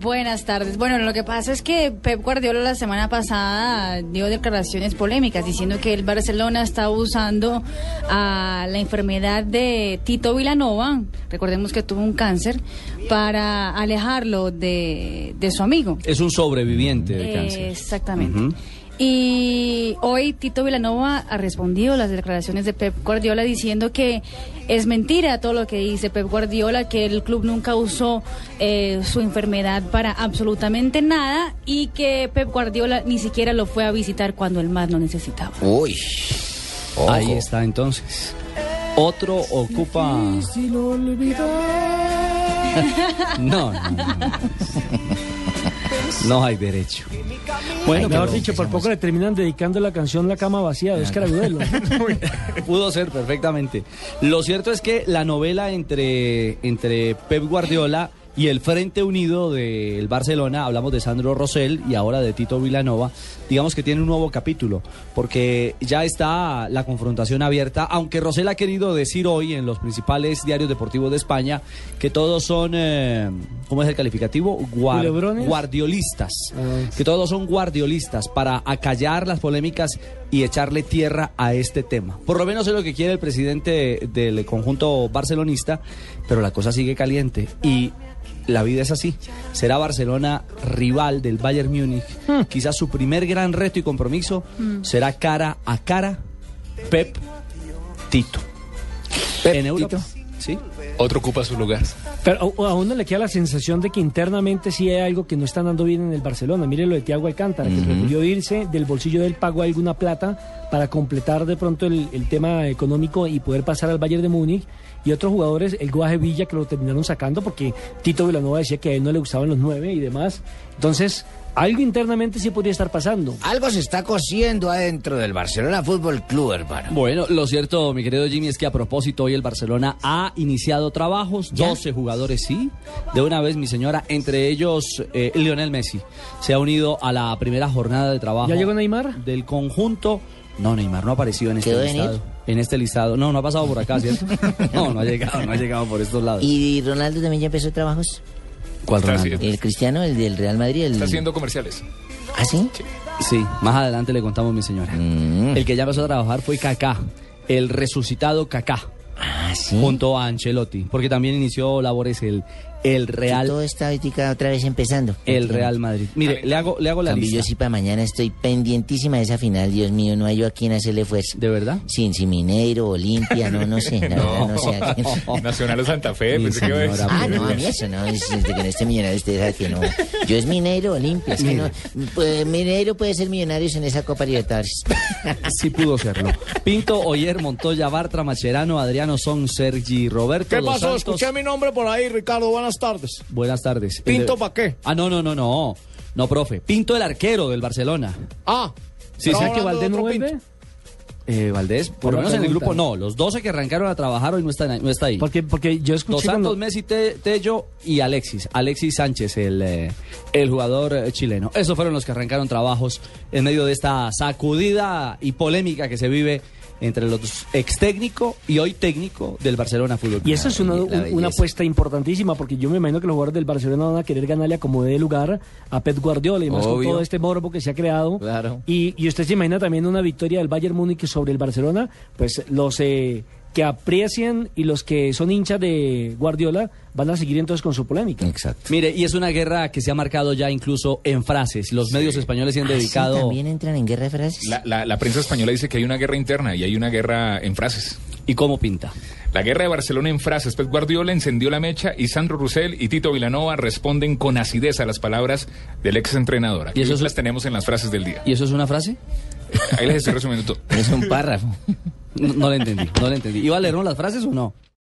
Buenas tardes. Bueno, lo que pasa es que Pep Guardiola la semana pasada dio declaraciones polémicas diciendo que el Barcelona está usando a la enfermedad de Tito Vilanova, recordemos que tuvo un cáncer, para alejarlo de, de su amigo. Es un sobreviviente de cáncer. Exactamente. Y hoy Tito Vilanova ha respondido a las declaraciones de Pep Guardiola diciendo que es mentira todo lo que dice Pep Guardiola, que el club nunca usó eh, su enfermedad para absolutamente nada y que Pep Guardiola ni siquiera lo fue a visitar cuando el más lo necesitaba. Uy. Ahí está entonces. Otro ocupa. No, no, no, no. No hay derecho. Bueno, mejor dicho, por poco le terminan dedicando la canción La cama vacía de Oscar Agudelo. Pudo ser perfectamente. Lo cierto es que la novela entre, entre Pep Guardiola y el Frente Unido del Barcelona, hablamos de Sandro Rosell y ahora de Tito Vilanova, digamos que tiene un nuevo capítulo, porque ya está la confrontación abierta, aunque Rosell ha querido decir hoy en los principales diarios deportivos de España que todos son, eh, ¿cómo es el calificativo? Guar- guardiolistas, Ah. que todos son guardiolistas para acallar las polémicas y echarle tierra a este tema. Por lo menos es lo que quiere el presidente del conjunto barcelonista, pero la cosa sigue caliente y la vida es así. Será Barcelona rival del Bayern Múnich. Quizás su primer gran reto y compromiso será cara a cara Pep Tito. en Europa. Sí. Otro ocupa su lugar. Pero a, uno le queda la sensación de que internamente sí hay algo que no está andando bien en el Barcelona. Mire lo de Thiago Alcántara, que prefirió irse del bolsillo del pago alguna plata para completar de pronto el, el tema económico y poder pasar al Bayern de Múnich. Y otros jugadores, el Guaje Villa, que lo terminaron sacando porque Tito Vilanova decía que a él no le gustaban los nueve y demás. Entonces, algo internamente sí podría estar pasando. Algo se está cociendo adentro del Barcelona Fútbol Club, hermano. Bueno, lo cierto, mi querido Jimmy, es que a propósito hoy el Barcelona ha iniciado trabajos, 12 jugadores sí, de una vez mi señora, entre ellos eh, Lionel Messi, se ha unido a la primera jornada de trabajo. ¿Ya llegó Neymar? Del conjunto. No, Neymar no ha aparecido en este listado. En este listado. No, no ha pasado por acá, ¿cierto? No, no ha llegado, no ha llegado por estos lados. ¿Y Ronaldo también ya empezó trabajos? ¿Cuál Está Ronaldo? haciendo- ¿El cristiano, el del Real Madrid? El... Está haciendo comerciales. ¿Ah, sí? Sí, más adelante le contamos, mi señora. Mm. El que ya empezó a trabajar fue Kaká, el resucitado Kaká. Ah, junto a Ancelotti, porque también inició labores el, el Real Todo está ahorita otra vez empezando. el Real Madrid. Mire, le hago le hago la Cambio, yo lista. sí para mañana estoy pendientísima de esa final. Dios mío, no hay yo a quien hacerle fuerza. ¿De verdad? Sin si Mineiro, Olimpia, no, no sé. La verdad, no sé a quién. Nacional de Santa Fe, pensé que iba a. Ah, no, a mí eso no, es desde que no esté millonario usted sabe que no. Yo es Mineiro Olimpia, es que no. Pues, Mineiro puede ser millonarios en esa Copa Libertadores. Sí pudo serlo. Pinto, Oyer, Montoya, Bartra, Macherano, Adriano Son, Sergi, Roberto ¿Qué Dos pasó? Santos. Escuché mi nombre por ahí, Ricardo. Buenas tardes. Buenas tardes. ¿Pinto El de- pa' qué? Ah, no, no, no, no. No, profe. Pinto el arquero del Barcelona. Ah, Sí, ¿estaba ¿será que Valdés no vuelve? Eh, Valdés, por lo menos en el grupo no. Los 12 que arrancaron a trabajar hoy no están, no está ahí. Porque, porque yo Dos escuché Santos, cuando- Messi, Te- Tello y Alexis. Alexis Sánchez, el, eh, el jugador eh, chileno. Esos fueron los que arrancaron trabajos en medio de esta sacudida y polémica que se vive entre los ex técnico y hoy técnico del Barcelona Fútbol Club. Y eso es una, un- apuesta importantísima, porque yo me imagino que los jugadores del Barcelona van a querer ganarle a como dé lugar a Pep Guardiola, y más con todo este morbo que se ha creado. Claro. Y, y usted se imagina también una victoria del Bayern Múnich sobre el Barcelona, pues los eh, que aprecian y los que son hinchas de Guardiola van a seguir entonces con su polémica. Exacto. Mire, y es una guerra que se ha marcado ya incluso en frases. Los medios españoles se han Ah, sí, dedicado... ¿También entran en guerra de frases? La, la- la prensa española dice que hay una guerra interna y hay una guerra en frases. ¿Y cómo pinta? La guerra de Barcelona en frases. Pep Guardiola encendió la mecha y Sandro Rusell y Tito Vilanova responden con acidez a las palabras del ex entrenador. Aquí ¿Y eso es- las tenemos en las frases del día. ¿Y eso es una frase? Ahí les estoy resumiendo todo. Es un párrafo. No, no le entendí, no le entendí. ¿Iba a leernos las frases o no?